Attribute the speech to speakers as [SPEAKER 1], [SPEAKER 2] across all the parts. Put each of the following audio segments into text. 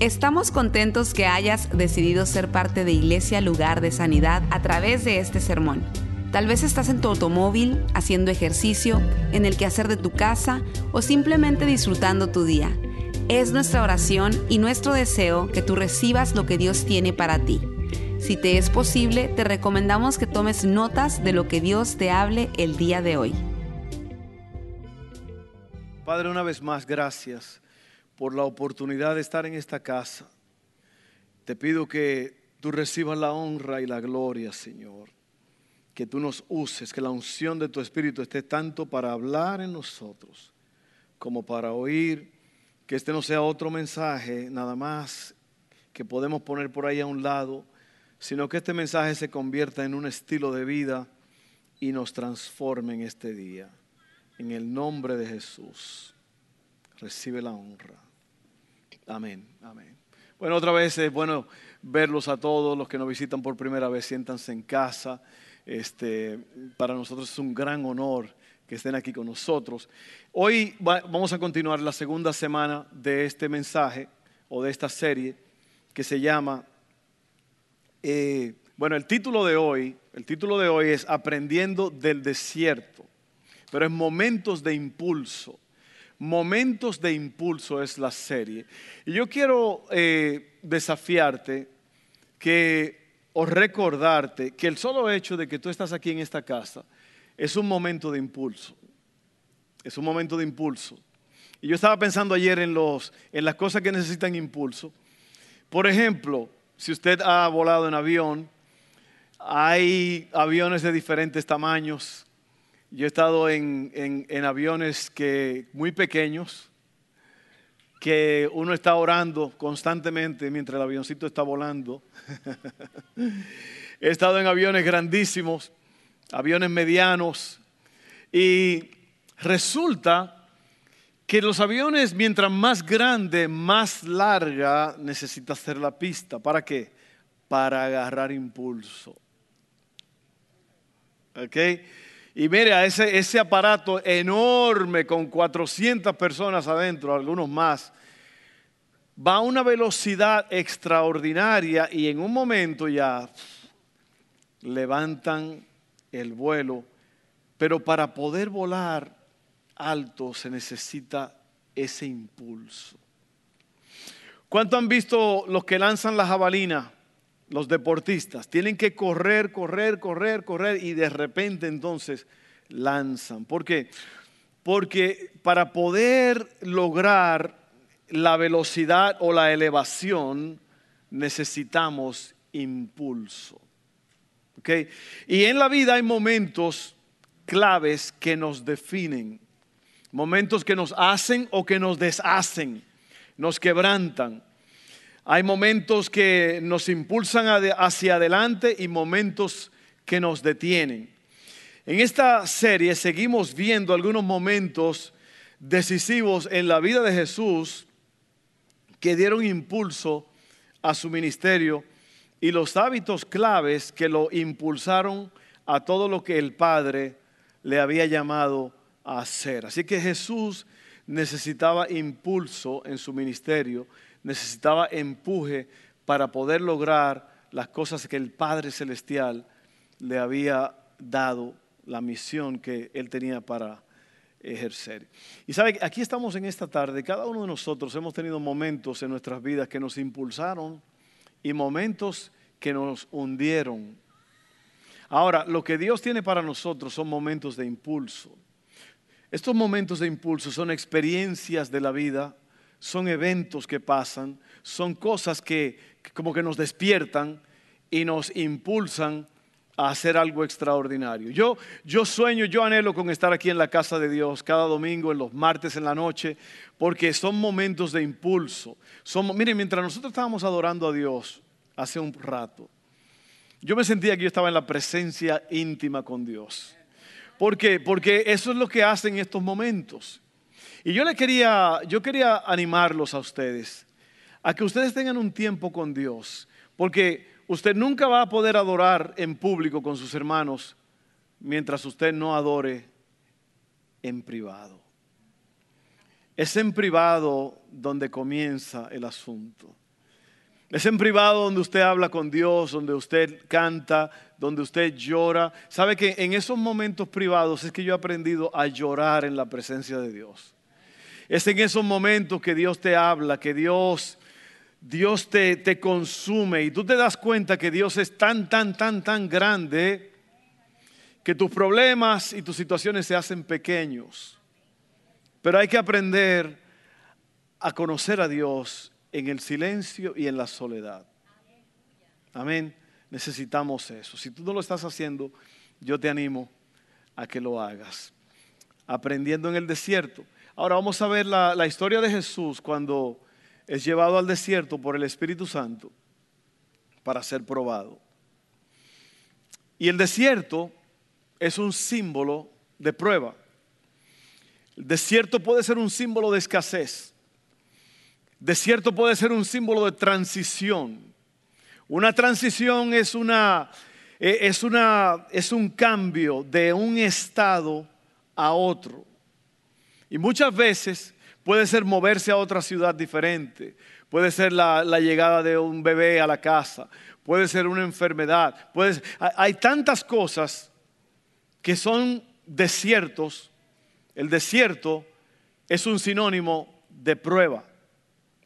[SPEAKER 1] Estamos contentos que hayas decidido ser parte de Iglesia Lugar de Sanidad a través de este sermón. Tal vez estás en tu automóvil, haciendo ejercicio, en el quehacer de tu casa o simplemente disfrutando tu día. Es nuestra oración y nuestro deseo que tú recibas lo que Dios tiene para ti. Si te es posible, te recomendamos que tomes notas de lo que Dios te hable el día de hoy.
[SPEAKER 2] Padre, una vez más, gracias por la oportunidad de estar en esta casa. Te pido que tú recibas la honra y la gloria, Señor. Que tú nos uses, que la unción de tu Espíritu esté tanto para hablar en nosotros como para oír. Que este no sea otro mensaje, nada más que podemos poner por ahí a un lado, sino que este mensaje se convierta en un estilo de vida y nos transforme en este día. En el nombre de Jesús, recibe la honra. Amén, amén. Bueno, otra vez es bueno verlos a todos, los que nos visitan por primera vez, siéntanse en casa. Este, para nosotros es un gran honor que estén aquí con nosotros. Hoy vamos a continuar la segunda semana de este mensaje o de esta serie que se llama, eh, bueno, el título de hoy, el título de hoy es Aprendiendo del desierto, pero es momentos de impulso. Momentos de Impulso es la serie. Y yo quiero eh, desafiarte que, o recordarte que el solo hecho de que tú estás aquí en esta casa es un momento de impulso. Es un momento de impulso. Y yo estaba pensando ayer en, los, en las cosas que necesitan impulso. Por ejemplo, si usted ha volado en avión, hay aviones de diferentes tamaños, yo he estado en, aviones que, muy pequeños, que uno está orando constantemente mientras el avioncito está volando. he estado en aviones grandísimos, aviones medianos, y resulta que los aviones, mientras más grande, más larga necesita ser la pista. ¿Para qué? Para agarrar impulso. ¿Ok? Y mire, a ese, ese aparato enorme con 400 personas adentro, algunos más, va a una velocidad extraordinaria y en un momento ya levantan el vuelo. Pero para poder volar alto se necesita ese impulso. ¿Cuánto han visto los que lanzan la jabalina? Los deportistas. Tienen que correr, correr, correr, correr y de repente entonces lanzan. ¿Por qué? Porque para poder lograr la velocidad o la elevación necesitamos impulso. Y en la vida hay momentos claves que nos definen, momentos que nos hacen o que nos deshacen, nos quebrantan. Hay momentos que nos impulsan hacia adelante y momentos que nos detienen. En esta serie seguimos viendo algunos momentos decisivos en la vida de Jesús que dieron impulso a su ministerio y los hábitos claves que lo impulsaron a todo lo que el Padre le había llamado a hacer. Así que Jesús necesitaba impulso en su ministerio necesitaba empuje para poder lograr las cosas que el Padre Celestial le había dado, la misión que él tenía para ejercer. Y sabe, aquí estamos en esta tarde, cada uno de nosotros hemos tenido momentos en nuestras vidas que nos impulsaron y momentos que nos hundieron. Ahora, lo que Dios tiene para nosotros son momentos de impulso. Estos momentos de impulso son experiencias de la vida son eventos que pasan, son cosas que, como que nos despiertan y nos impulsan a hacer algo extraordinario. Yo, yo sueño, yo anhelo con estar aquí en la casa de Dios cada domingo, en los martes en la noche, porque son momentos de impulso. Miren, mientras nosotros estábamos adorando a Dios hace un rato, yo me sentía que yo estaba en la presencia íntima con Dios. ¿Por qué? Porque eso es lo que hacen estos momentos. Y yo le quería, yo quería animarlos a ustedes a que ustedes tengan un tiempo con Dios, porque usted nunca va a poder adorar en público con sus hermanos mientras usted no adore en privado. Es en privado donde comienza el asunto. Es en privado donde usted habla con Dios, donde usted canta, donde usted llora. Sabe que en esos momentos privados es que yo he aprendido a llorar en la presencia de Dios. Es en esos momentos que Dios te habla, que Dios, Dios te, te consume y tú te das cuenta que Dios es tan, tan, tan, tan grande que tus problemas y tus situaciones se hacen pequeños. Pero hay que aprender a conocer a Dios en el silencio y en la soledad. Amén. Necesitamos eso. Si tú no lo estás haciendo, yo te animo a que lo hagas. Aprendiendo en el desierto. Ahora vamos a ver la, historia de Jesús cuando es llevado al desierto por el Espíritu Santo para ser probado. Y el desierto es un símbolo de prueba. El desierto puede ser un símbolo de escasez. Desierto puede ser un símbolo de transición. Una transición es, una, e, es, una, es un cambio de un estado a otro. Y muchas veces puede ser moverse a otra ciudad diferente, puede ser la, llegada de un bebé a la casa, puede ser una enfermedad, puede hay tantas cosas que son desiertos. El desierto es un sinónimo de prueba.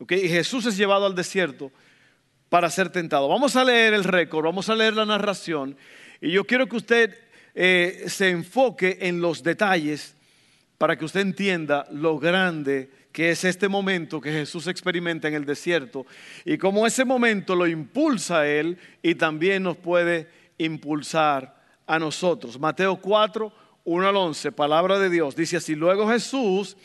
[SPEAKER 2] Y Jesús es llevado al desierto para ser tentado. Vamos a leer el récord, vamos a leer la narración y yo quiero que usted eh, se enfoque en los detalles para que usted entienda lo grande que es este momento que Jesús experimenta en el desierto y cómo ese momento lo impulsa a Él y también nos puede impulsar a nosotros. Mateo 4, 1 al 11, palabra de Dios, dice así, luego Jesús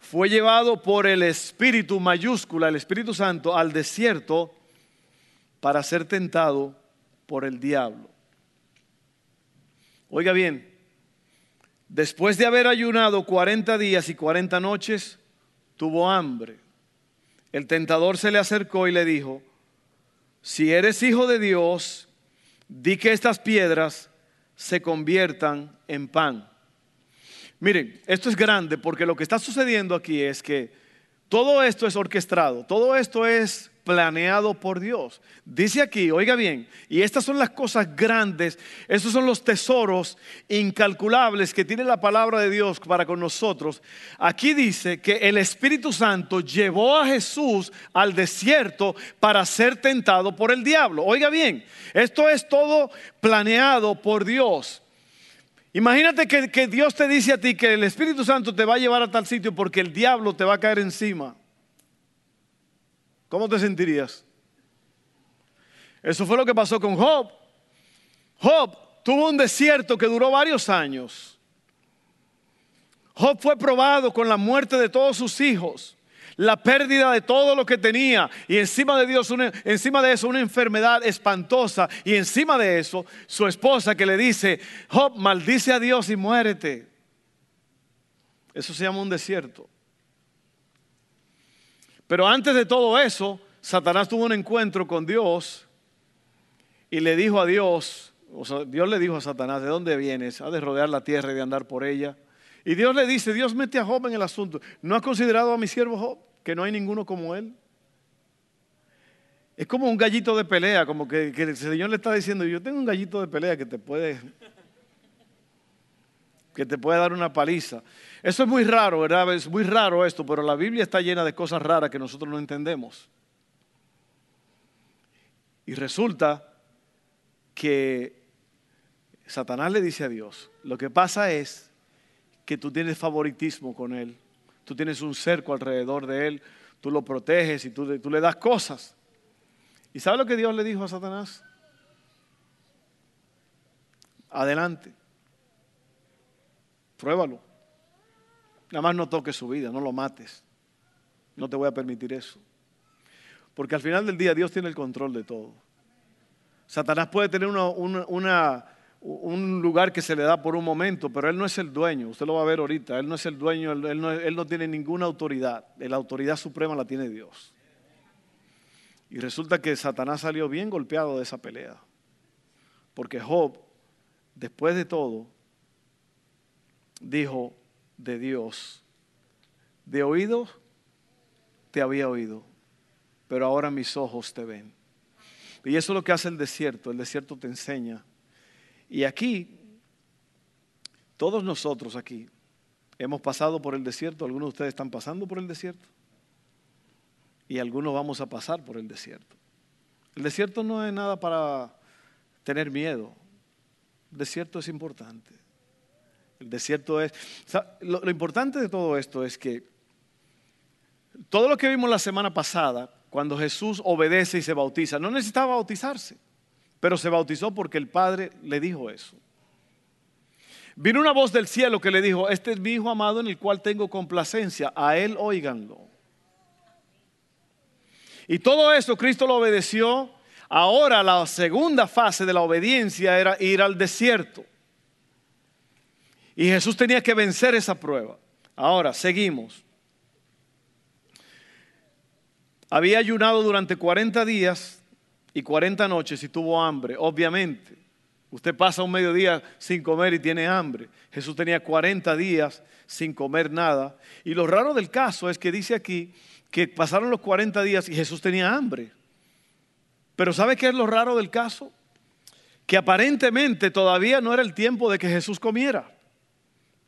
[SPEAKER 2] fue llevado por el Espíritu mayúscula, el Espíritu Santo, al desierto para ser tentado por el diablo. Oiga bien, después de haber ayunado 40 días y 40 noches, tuvo hambre. El tentador se le acercó y le dijo, si eres hijo de Dios, di que estas piedras se conviertan en pan. Miren, esto es grande porque lo que está sucediendo aquí es que todo esto es orquestado, todo esto es planeado por Dios. Dice aquí, oiga bien, y estas son las cosas grandes, estos son los tesoros incalculables que tiene la palabra de Dios para con nosotros. Aquí dice que el Espíritu Santo llevó a Jesús al desierto para ser tentado por el diablo. Oiga bien, esto es todo planeado por Dios. Imagínate que, Dios te dice a ti que el Espíritu Santo te va a llevar a tal sitio porque el diablo te va a caer encima. ¿Cómo te sentirías? Eso fue lo que pasó con Job. Job tuvo un desierto que duró varios años. Job fue probado con la muerte de todos sus hijos la pérdida de todo lo que tenía y encima de Dios, encima de eso una enfermedad espantosa y encima de eso su esposa que le dice, Job, maldice a Dios y muérete. Eso se llama un desierto. Pero antes de todo eso, Satanás tuvo un encuentro con Dios y le dijo a Dios, o sea, Dios le dijo a Satanás, ¿de dónde vienes? Ha de rodear la tierra y de andar por ella. Y Dios le dice, Dios mete a Job en el asunto. ¿No has considerado a mi siervo Job? Que no hay ninguno como él. Es como un gallito de pelea, como que, el Señor le está diciendo, yo tengo un gallito de pelea que te puede, que te puede dar una paliza. Eso es muy raro, ¿verdad? Es muy raro esto, pero la Biblia está llena de cosas raras que nosotros no entendemos. Y resulta que Satanás le dice a Dios, lo que pasa es que tú tienes favoritismo con Él. Tú tienes un cerco alrededor de Él, tú lo proteges y tú, tú le das cosas. ¿Y sabe lo que Dios le dijo a Satanás? Adelante. Pruébalo. Nada más no toques su vida, no lo mates. No te voy a permitir eso. Porque al final del día Dios tiene el control de todo. Satanás puede tener una, un lugar que se le da por un momento, pero él no es el dueño, usted lo va a ver ahorita, él no es el dueño, él no, tiene ninguna autoridad, la autoridad suprema la tiene Dios. Y resulta que Satanás salió bien golpeado de esa pelea, porque Job, después de todo, dijo de Dios, de oído te había oído, pero ahora mis ojos te ven. Y eso es lo que hace el desierto. El desierto te enseña. Y aquí, todos nosotros aquí, hemos pasado por el desierto. Algunos de ustedes están pasando por el desierto. Y algunos vamos a pasar por el desierto. El desierto no es nada para tener miedo. El desierto es importante. El desierto es... lo, importante de todo esto es que todo lo que vimos la semana pasada, cuando Jesús obedece y se bautiza, no necesitaba bautizarse, pero se bautizó porque el Padre le dijo eso. Vino una voz del cielo que le dijo, este es mi Hijo amado en el cual tengo complacencia, a Él óiganlo. Y todo eso Cristo lo obedeció. Ahora la segunda fase de la obediencia era ir al desierto. Y Jesús tenía que vencer esa prueba. Ahora, seguimos. Había ayunado durante 40 días y 40 noches y tuvo hambre, obviamente. Usted pasa un mediodía sin comer y tiene hambre. Jesús tenía 40 días sin comer nada. Y lo raro del caso es que dice aquí que pasaron los 40 días y Jesús tenía hambre. Pero ¿sabe qué es lo raro del caso? Que aparentemente todavía no era el tiempo de que Jesús comiera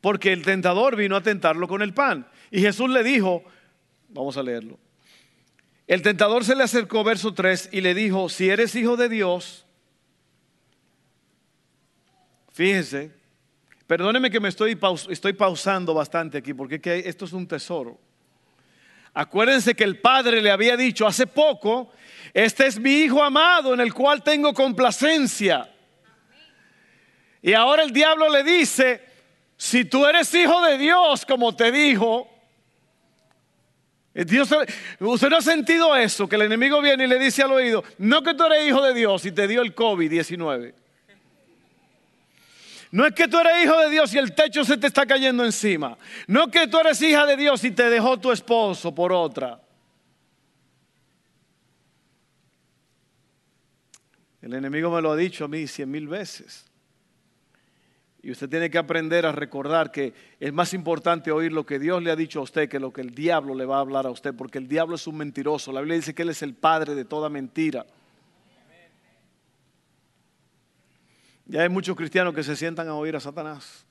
[SPEAKER 2] porque el tentador vino a tentarlo con el pan. Y Jesús le dijo, vamos a leerlo, el tentador se le acercó, verso 3, y le dijo, si eres hijo de Dios, fíjese, perdóneme que me estoy, estoy pausando bastante aquí, porque esto es un tesoro. Acuérdense que el Padre le había dicho hace poco, este es mi Hijo amado en el cual tengo complacencia. Y ahora el diablo le dice, si tú eres hijo de Dios, como te dijo, Dios, usted no ha sentido eso, que el enemigo viene y le dice al oído, no que tú eres hijo de Dios y te dio el COVID-19. No es que tú eres hijo de Dios y el techo se te está cayendo encima. No que tú eres hija de Dios y te dejó tu esposo por otra. El enemigo me lo ha dicho a mí cien mil veces. Y usted tiene que aprender a recordar que es más importante oír lo que Dios le ha dicho a usted que lo que el diablo le va a hablar a usted, porque el diablo es un mentiroso. La Biblia dice que Él es el padre de toda mentira. Ya hay muchos cristianos que se sientan a oír a Satanás.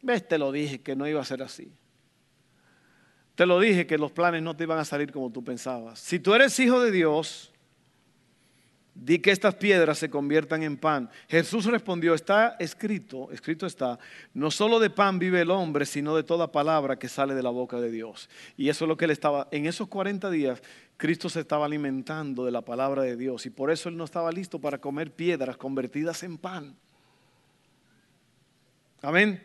[SPEAKER 2] Ves, te lo dije que no iba a ser así. Te lo dije que los planes no te iban a salir como tú pensabas. Si tú eres hijo de Dios, di que estas piedras se conviertan en pan. Jesús respondió, está escrito, escrito está, no solo de pan vive el hombre, sino de toda palabra que sale de la boca de Dios. Y eso es lo que él estaba, en esos 40 días, Cristo se estaba alimentando de la palabra de Dios y por eso él no estaba listo para comer piedras convertidas en pan. Amén.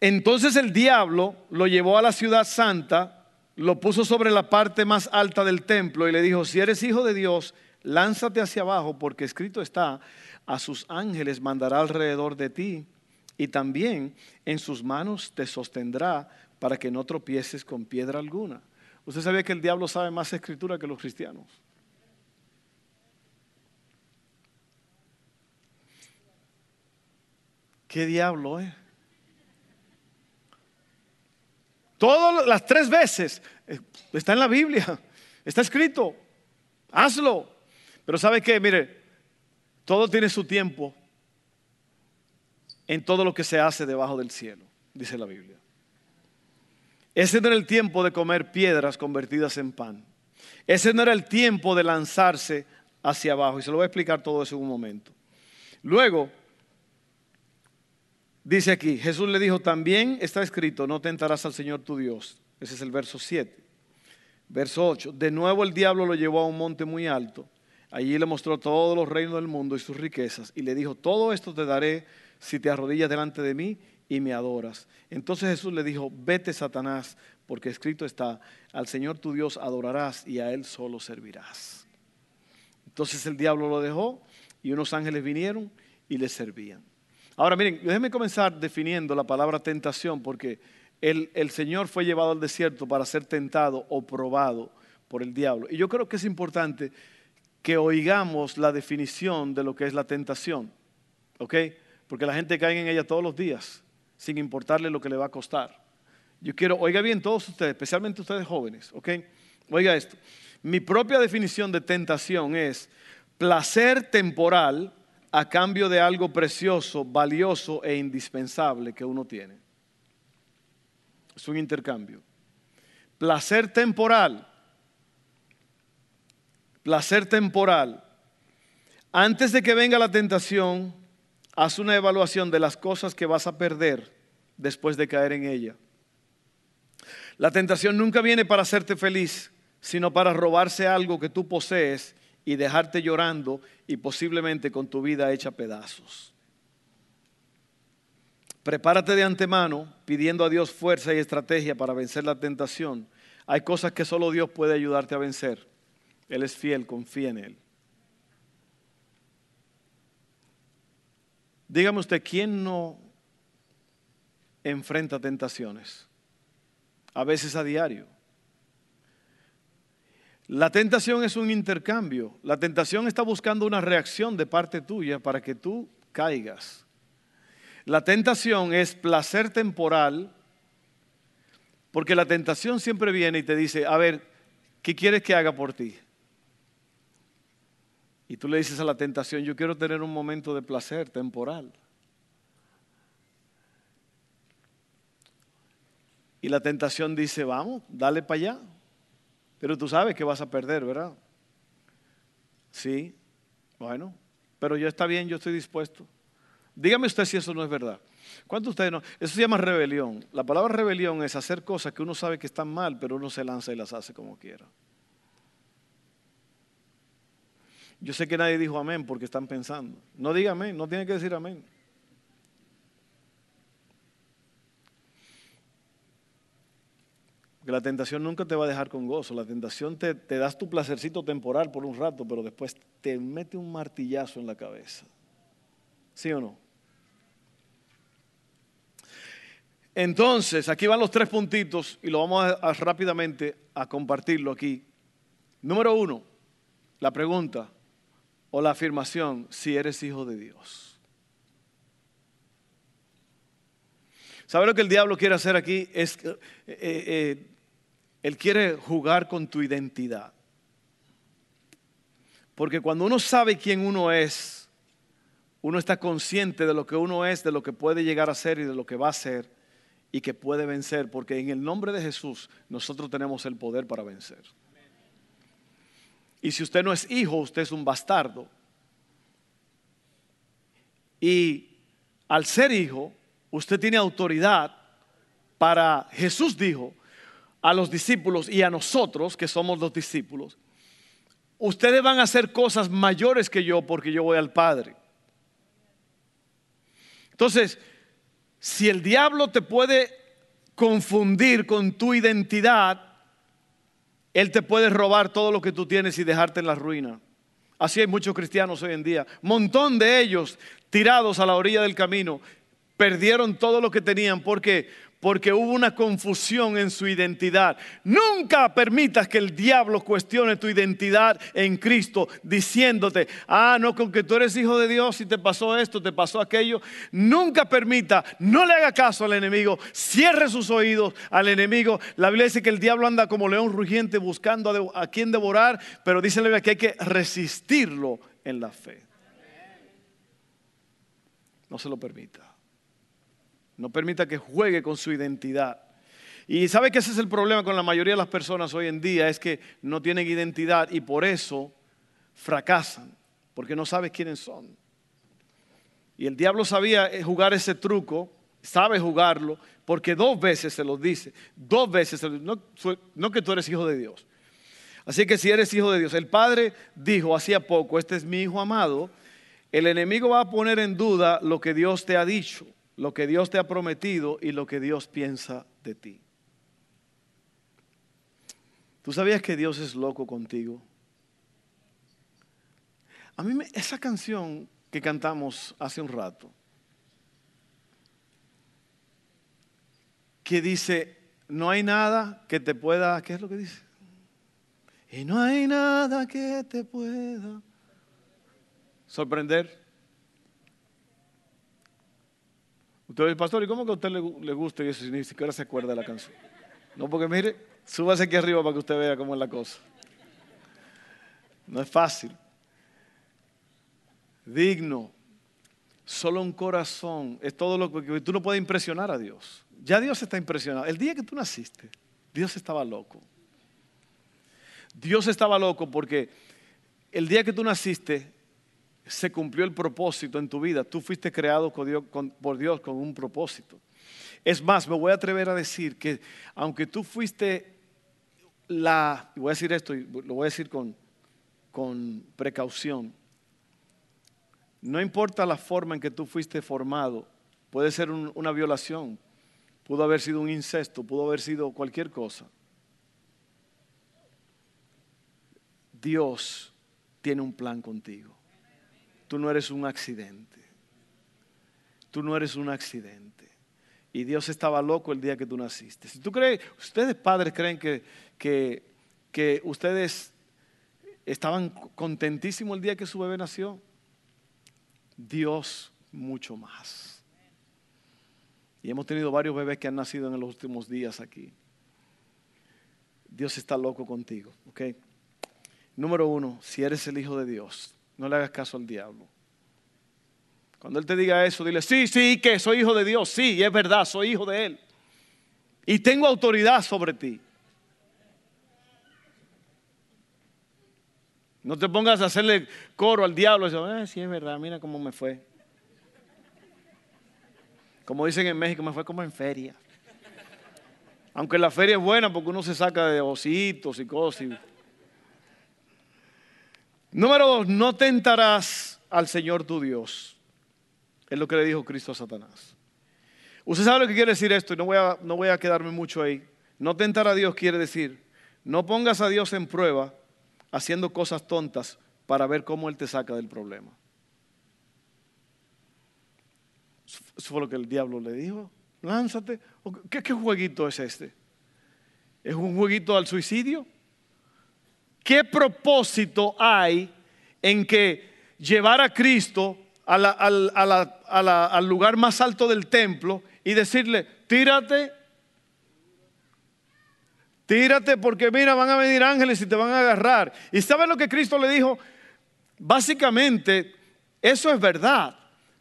[SPEAKER 2] Entonces el diablo lo llevó a la ciudad santa lo puso sobre la parte más alta del templo y le dijo, si eres hijo de Dios, lánzate hacia abajo, porque escrito está, a sus ángeles mandará alrededor de ti y también en sus manos te sostendrá para que no tropieces con piedra alguna. ¿Usted sabía que el diablo sabe más escritura que los cristianos? ¿Qué diablo es? Eh? Todas las tres veces. Eh, está en la Biblia. Está escrito. Hazlo. Pero ¿sabe qué? Mire, todo tiene su tiempo en todo lo que se hace debajo del cielo, dice la Biblia. Ese no era el tiempo de comer piedras convertidas en pan. Ese no era el tiempo de lanzarse hacia abajo. Y se lo voy a explicar todo eso en un momento. Luego, Dice aquí, Jesús le dijo, también está escrito, no tentarás al Señor tu Dios. Ese es el verso 7. Verso 8, de nuevo el diablo lo llevó a un monte muy alto. Allí le mostró todos los reinos del mundo y sus riquezas. Y le dijo, todo esto te daré si te arrodillas delante de mí y me adoras. Entonces Jesús le dijo, vete Satanás, porque escrito está, al Señor tu Dios adorarás y a Él solo servirás. Entonces el diablo lo dejó y unos ángeles vinieron y le servían. Ahora miren, déjenme comenzar definiendo la palabra tentación porque el, el, Señor fue llevado al desierto para ser tentado o probado por el diablo. Y yo creo que es importante que oigamos la definición de lo que es la tentación, ¿ok? Porque la gente cae en ella todos los días, sin importarle lo que le va a costar. Yo quiero, oiga bien todos ustedes, especialmente ustedes jóvenes, ¿ok? Oiga esto, mi propia definición de tentación es placer temporal a cambio de algo precioso, valioso e indispensable que uno tiene. Es un intercambio. Placer temporal. Placer temporal. Antes de que venga la tentación, haz una evaluación de las cosas que vas a perder después de caer en ella. La tentación nunca viene para hacerte feliz, sino para robarse algo que tú posees y dejarte llorando y posiblemente con tu vida hecha pedazos. Prepárate de antemano pidiendo a Dios fuerza y estrategia para vencer la tentación. Hay cosas que solo Dios puede ayudarte a vencer. Él es fiel, confía en Él. Dígame usted, ¿quién no enfrenta tentaciones? A veces a diario. La tentación es un intercambio. La tentación está buscando una reacción de parte tuya para que tú caigas. La tentación es placer temporal, porque la tentación siempre viene y te dice, a ver, ¿qué quieres que haga por ti? Y tú le dices a la tentación, yo quiero tener un momento de placer temporal. Y la tentación dice, vamos, dale para allá. Pero tú sabes que vas a perder, ¿verdad? Sí, bueno, pero yo está bien, yo estoy dispuesto. Dígame usted si eso no es verdad. ¿Cuántos ustedes no? Eso se llama rebelión. La palabra rebelión es hacer cosas que uno sabe que están mal, pero uno se lanza y las hace como quiera. Yo sé que nadie dijo amén porque están pensando. No diga amén, no tiene que decir amén. Porque la tentación nunca te va a dejar con gozo. La tentación te, te das tu placercito temporal por un rato, pero después te mete un martillazo en la cabeza. ¿Sí o no? Entonces, aquí van los tres puntitos y lo vamos a, rápidamente a compartirlo aquí. Número uno, la pregunta o la afirmación, si eres hijo de Dios. ¿Sabe lo que el diablo quiere hacer aquí? Es, eh, eh, él quiere jugar con tu identidad. Porque cuando uno sabe quién uno es, uno está consciente de lo que uno es, de lo que puede llegar a ser y de lo que va a ser y que puede vencer, porque en el nombre de Jesús nosotros tenemos el poder para vencer. Y si usted no es hijo, usted es un bastardo. Y al ser hijo, usted tiene autoridad para, Jesús dijo a los discípulos y a nosotros, que somos los discípulos, ustedes van a hacer cosas mayores que yo porque yo voy al Padre. Entonces, si el diablo te puede confundir con tu identidad, él te puede robar todo lo que tú tienes y dejarte en la ruina. Así hay muchos cristianos hoy en día. Montón de ellos tirados a la orilla del camino. Perdieron todo lo que tenían porque porque hubo una confusión en su identidad. Nunca permitas que el diablo cuestione tu identidad en Cristo diciéndote, ah, no, con que tú eres hijo de Dios y te pasó esto, te pasó aquello. Nunca permita, no le haga caso al enemigo, cierre sus oídos al enemigo. La Biblia dice que el diablo anda como león rugiente buscando a, quien devorar, pero dice la Biblia que hay que resistirlo en la fe. No se lo permita. No permita que juegue con su identidad. Y sabe que ese es el problema con la mayoría de las personas hoy en día, es que no tienen identidad y por eso fracasan, porque no sabes quiénes son. Y el diablo sabía eh, jugar ese truco, sabe jugarlo, porque dos veces se lo dice, dos veces, no, no que tú eres hijo de Dios. Así que si eres hijo de Dios, el Padre dijo hacía poco, este es mi hijo amado, el enemigo va a poner en duda lo que Dios te ha dicho lo que Dios te ha prometido y lo que Dios piensa de ti. ¿Tú sabías que Dios es loco contigo? A mí esa canción que cantamos hace un rato, que dice, no hay nada que te pueda, ¿qué es lo que dice? Y no hay nada que te pueda sorprender. Usted pastor, ¿y cómo que a usted le, gusta y eso ni siquiera se acuerda de la canción? No, porque mire, Súbase aquí arriba para que usted vea cómo es la cosa. No es fácil. Digno. Solo un corazón. Es todo lo que tú no puedes impresionar a Dios. Ya Dios está impresionado. El día que tú naciste, Dios estaba loco. Dios estaba loco porque el día que tú naciste se cumplió el propósito en tu vida. Tú fuiste creado por Dios con un propósito. Es más, me voy a atrever a decir que aunque tú fuiste la, voy a decir esto y lo voy a decir con, con precaución, no importa la forma en que tú fuiste formado, puede ser una violación, pudo haber sido un incesto, pudo haber sido cualquier cosa. Dios tiene un plan contigo. Tú no eres un accidente. Tú no eres un accidente. Y Dios estaba loco el día que tú naciste. Si tú crees, ustedes padres creen que, que, que ustedes estaban contentísimos el día que su bebé nació, Dios mucho más. Y hemos tenido varios bebés que han nacido en los últimos días aquí. Dios está loco contigo, ¿ok? Número uno, si eres el Hijo de Dios, no le hagas caso al diablo. Cuando Él te diga eso, dile, sí, sí, que soy hijo de Dios, sí, es verdad, soy hijo de Él. Y tengo autoridad sobre ti. No te pongas a hacerle coro al diablo y decir, eh, sí, es verdad, mira cómo me fue. Como dicen en México, me fue como en feria. Aunque la feria es buena porque uno se saca de ositos y cosas. Número dos, no tentarás al Señor tu Dios. Es lo que le dijo Cristo a Satanás. Usted sabe lo que quiere decir esto y no voy a, no voy a quedarme mucho ahí. No tentar a Dios quiere decir, no pongas a Dios en prueba haciendo cosas tontas para ver cómo Él te saca del problema. Eso fue lo que el diablo le dijo. Lánzate. ¿Qué, qué jueguito es este? ¿Es un jueguito al suicidio? ¿Qué propósito hay en que llevar a Cristo al lugar más alto del templo y decirle, tírate, tírate porque mira, van a venir ángeles y te van a agarrar? ¿Y sabes lo que Cristo le dijo? Básicamente, eso es verdad,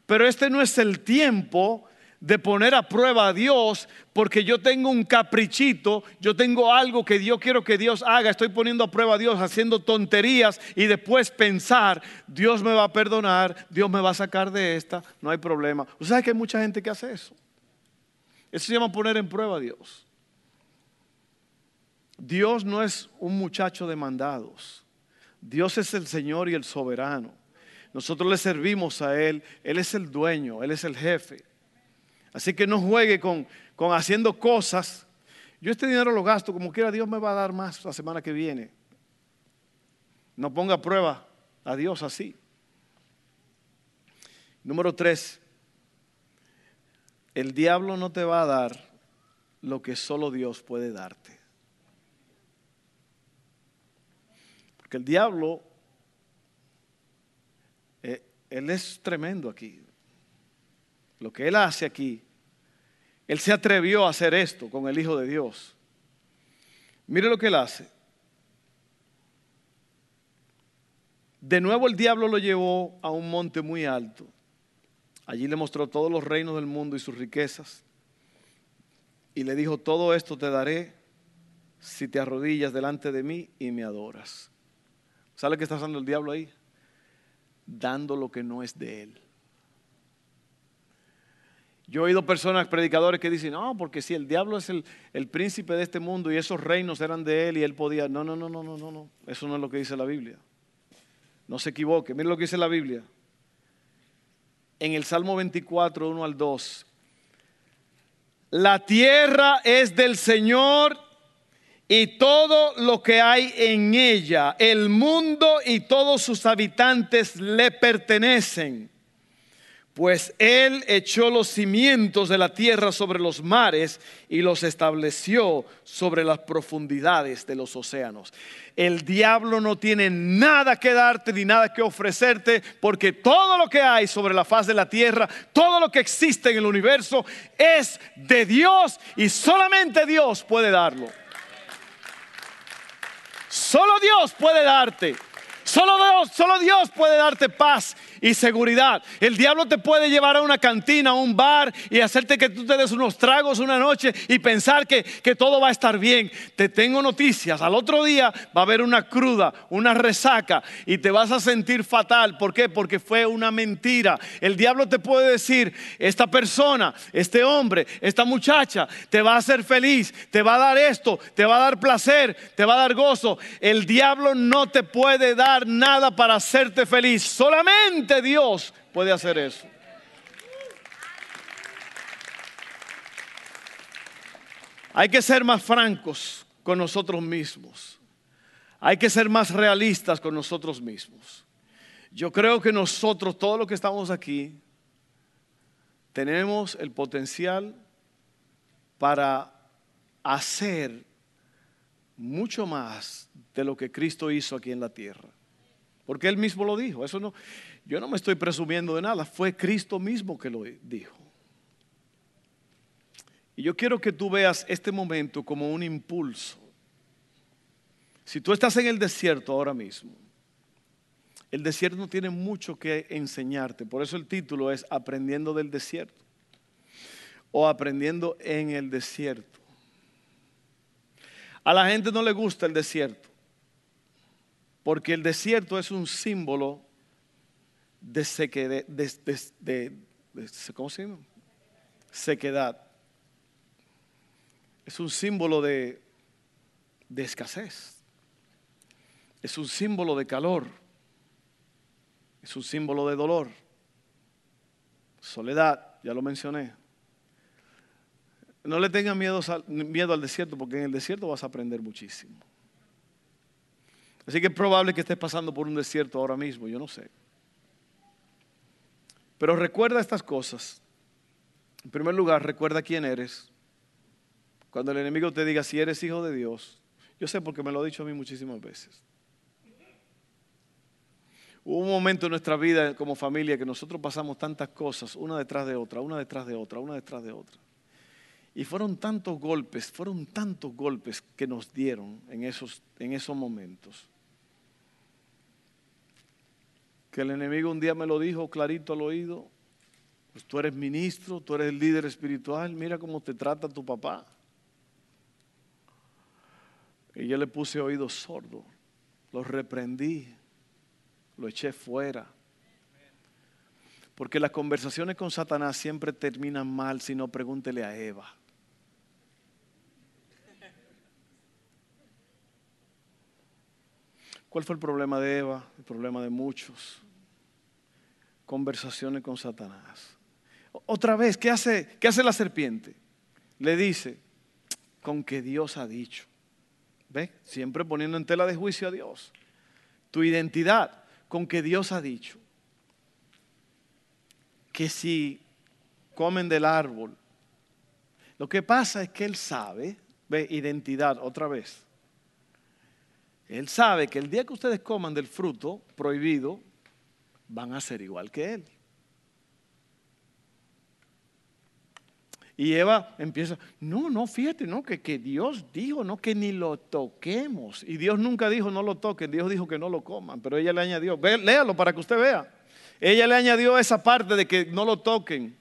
[SPEAKER 2] pero este no es el tiempo de poner a prueba a Dios porque yo tengo un caprichito, yo tengo algo que yo quiero que Dios haga, estoy poniendo a prueba a Dios haciendo tonterías y después pensar, Dios me va a perdonar, Dios me va a sacar de esta, no hay problema. Usted sabe que hay mucha gente que hace eso. Eso se llama poner en prueba a Dios. Dios no es un muchacho de mandados. Dios es el Señor y el soberano. Nosotros le servimos a Él. Él es el dueño, Él es el jefe. Así que no juegue con, haciendo cosas. Yo este dinero lo gasto, como quiera Dios me va a dar más la semana que viene. No ponga prueba a Dios así. Número tres, el diablo no te va a dar lo que solo Dios puede darte. Porque el diablo, eh, él es tremendo aquí. Lo que él hace aquí él se atrevió a hacer esto con el Hijo de Dios. Mire lo que él hace. De nuevo el diablo lo llevó a un monte muy alto. Allí le mostró todos los reinos del mundo y sus riquezas. Y le dijo, todo esto te daré si te arrodillas delante de mí y me adoras. ¿Sabe qué está haciendo el diablo ahí? Dando lo que no es de él. Yo he oído personas, predicadores, que dicen, no, porque si el diablo es el, príncipe de este mundo y esos reinos eran de él y él podía. No, no, no, no, no, no, no. Eso no es lo que dice la Biblia. No se equivoque. Mire lo que dice la Biblia. En el Salmo 24, 1 al 2. La tierra es del Señor y todo lo que hay en ella. El mundo y todos sus habitantes le pertenecen pues Él echó los cimientos de la tierra sobre los mares y los estableció sobre las profundidades de los océanos. El diablo no tiene nada que darte ni nada que ofrecerte, porque todo lo que hay sobre la faz de la tierra, todo lo que existe en el universo, es de Dios y solamente Dios puede darlo. Solo Dios puede darte. Solo Dios, solo Dios puede darte paz y seguridad. El diablo te puede llevar a una cantina, a un bar y hacerte que tú te des unos tragos una noche y pensar que, que todo va a estar bien. Te tengo noticias. Al otro día va a haber una cruda, una resaca y te vas a sentir fatal. ¿Por qué? Porque fue una mentira. El diablo te puede decir, esta persona, este hombre, esta muchacha, te va a hacer feliz, te va a dar esto, te va a dar placer, te va a dar gozo. El diablo no te puede dar nada para hacerte feliz. Solamente Dios puede hacer eso. Hay que ser más francos con nosotros mismos. Hay que ser más realistas con nosotros mismos. Yo creo que nosotros, todos los que estamos aquí, tenemos el potencial para hacer mucho más de lo que Cristo hizo aquí en la tierra. Porque Él mismo lo dijo. Eso no, yo no me estoy presumiendo de nada, fue Cristo mismo que lo dijo. Y yo quiero que tú veas este momento como un impulso. Si tú estás en el desierto ahora mismo, el desierto tiene mucho que enseñarte. Por eso el título es Aprendiendo del desierto o Aprendiendo en el desierto. A la gente no le gusta el desierto, porque el desierto es un símbolo de sequedad, de, ¿cómo se? Sequedad. Es un símbolo de, escasez. Es un símbolo de calor. Es un símbolo de dolor. Soledad, ya lo mencioné. No le tengan miedo, miedo al desierto porque en el desierto vas a aprender muchísimo. Así que es probable que estés pasando por un desierto ahora mismo, yo no sé. Pero recuerda estas cosas. En primer lugar, recuerda quién eres. Cuando el enemigo te diga si eres hijo de Dios, yo sé porque me lo ha dicho a mí muchísimas veces. Hubo un momento en nuestra vida como familia que nosotros pasamos tantas cosas, una detrás de otra, una detrás de otra, una detrás de otra. Y fueron tantos golpes, fueron tantos golpes que nos dieron en esos, en esos momentos que el enemigo un día me lo dijo clarito al oído, pues tú eres ministro, tú eres el líder espiritual, mira cómo te trata tu papá. Y yo le puse oído sordo, lo reprendí, lo eché fuera. Porque las conversaciones con Satanás siempre terminan mal si no pregúntele a Eva. ¿Cuál fue el problema de Eva? El problema de muchos conversaciones con Satanás. Otra vez, ¿qué hace, qué hace la serpiente? Le dice, con que Dios ha dicho. ¿Ve? Siempre poniendo en tela de juicio a Dios. Tu identidad, con que Dios ha dicho. Que si comen del árbol. Lo que pasa es que Él sabe, ve, identidad, otra vez. Él sabe que el día que ustedes coman del fruto prohibido, van a ser igual que él. Y Eva empieza, no, no, fíjate, no, que, que, Dios dijo, no, que ni lo toquemos. Y Dios nunca dijo no lo toquen, Dios dijo que no lo coman, pero ella le añadió, léalo para que usted vea. Ella le añadió esa parte de que no lo toquen.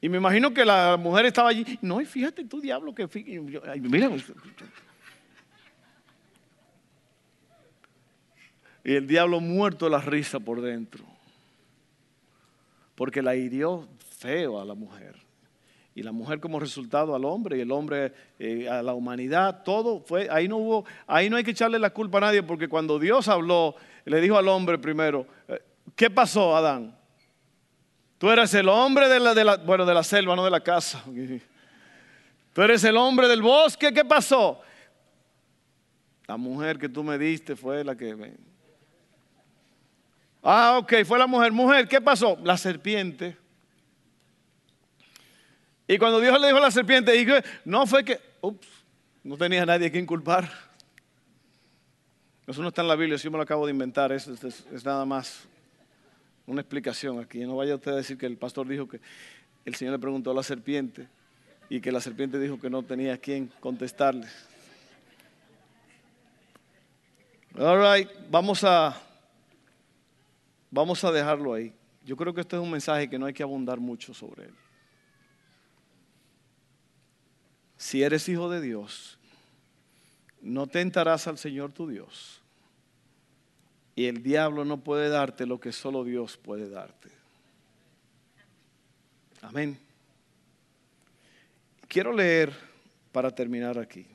[SPEAKER 2] Y me imagino que la mujer estaba allí, no, y fíjate tú, diablo, que mira, Y el diablo muerto de la risa por dentro. Porque la hirió feo a la mujer. Y la mujer como resultado al hombre y el hombre eh, a la humanidad, todo fue, ahí no hubo, ahí no hay que echarle la culpa a nadie porque cuando Dios habló, le dijo al hombre primero, eh, ¿qué pasó Adán? Tú eres el hombre de la, de la, bueno, de la selva, no de la casa. Tú eres el hombre del bosque, ¿qué pasó? La mujer que tú me diste fue la que Ah, ok, fue la mujer. Mujer, ¿qué pasó? La serpiente. Y cuando Dios le dijo a la serpiente, dijo, no fue que, ups, no tenía nadie que inculpar. Eso no está en la Biblia, yo me lo acabo de inventar, es, es, nada más una explicación aquí. No vaya usted a decir que el pastor dijo que el Señor le preguntó a la serpiente, y que la serpiente dijo que no tenía a quién contestarle. All right, vamos a, vamos a dejarlo ahí. Yo creo que este es un mensaje que no hay que abundar mucho sobre él. Si eres hijo de Dios, no tentarás al Señor tu Dios. Y el diablo no puede darte lo que solo Dios puede darte. Amén. Quiero leer para terminar aquí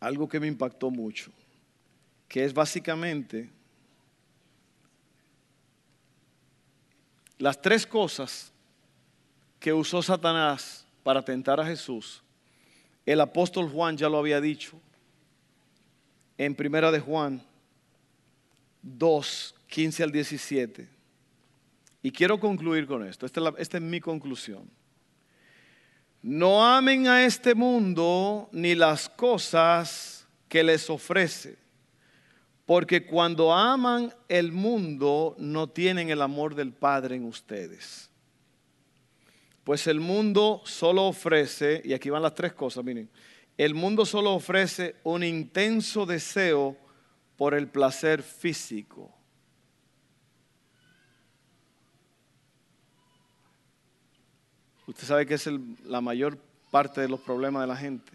[SPEAKER 2] algo que me impactó mucho, que es básicamente las tres cosas que usó Satanás para tentar a Jesús. El apóstol Juan ya lo había dicho en Primera de Juan 2, 15 al 17. Y quiero concluir con esto. Esta es, esta es mi conclusión. No amen a este mundo ni las cosas que les ofrece, porque cuando aman el mundo no tienen el amor del Padre en ustedes. Pues el mundo solo ofrece, y aquí van las tres cosas, miren, el mundo solo ofrece un intenso deseo por el placer físico Usted sabe que es la mayor parte de los problemas de la gente.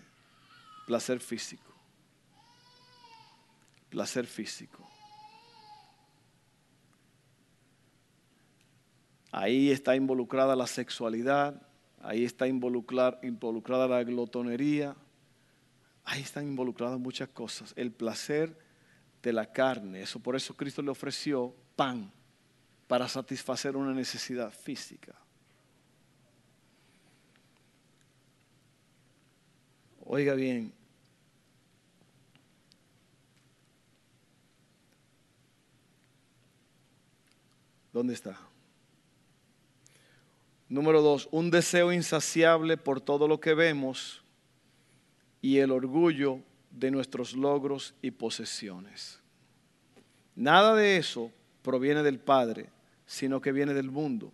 [SPEAKER 2] Placer físico. Placer físico. Ahí está involucrada la sexualidad, ahí está involucrada, involucrada la glotonería, ahí están involucradas muchas cosas. El placer de la carne, eso por eso Cristo le ofreció pan para satisfacer una necesidad física. Oiga bien, ¿dónde está? Número dos, un deseo insaciable por todo lo que vemos y el orgullo de nuestros logros y posesiones. Nada de eso proviene del Padre, sino que viene del mundo.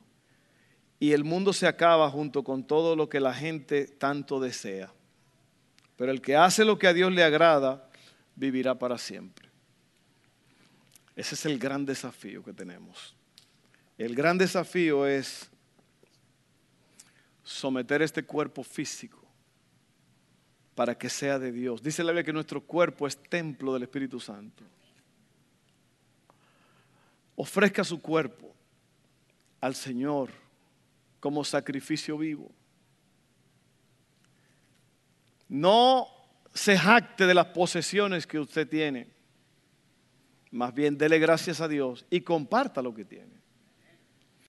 [SPEAKER 2] Y el mundo se acaba junto con todo lo que la gente tanto desea. Pero el que hace lo que a Dios le agrada, vivirá para siempre. Ese es el gran desafío que tenemos. El gran desafío es someter este cuerpo físico para que sea de Dios. Dice la Biblia que nuestro cuerpo es templo del Espíritu Santo. Ofrezca su cuerpo al Señor como sacrificio vivo. No se jacte de las posesiones que usted tiene. Más bien dele gracias a Dios y comparta lo que tiene.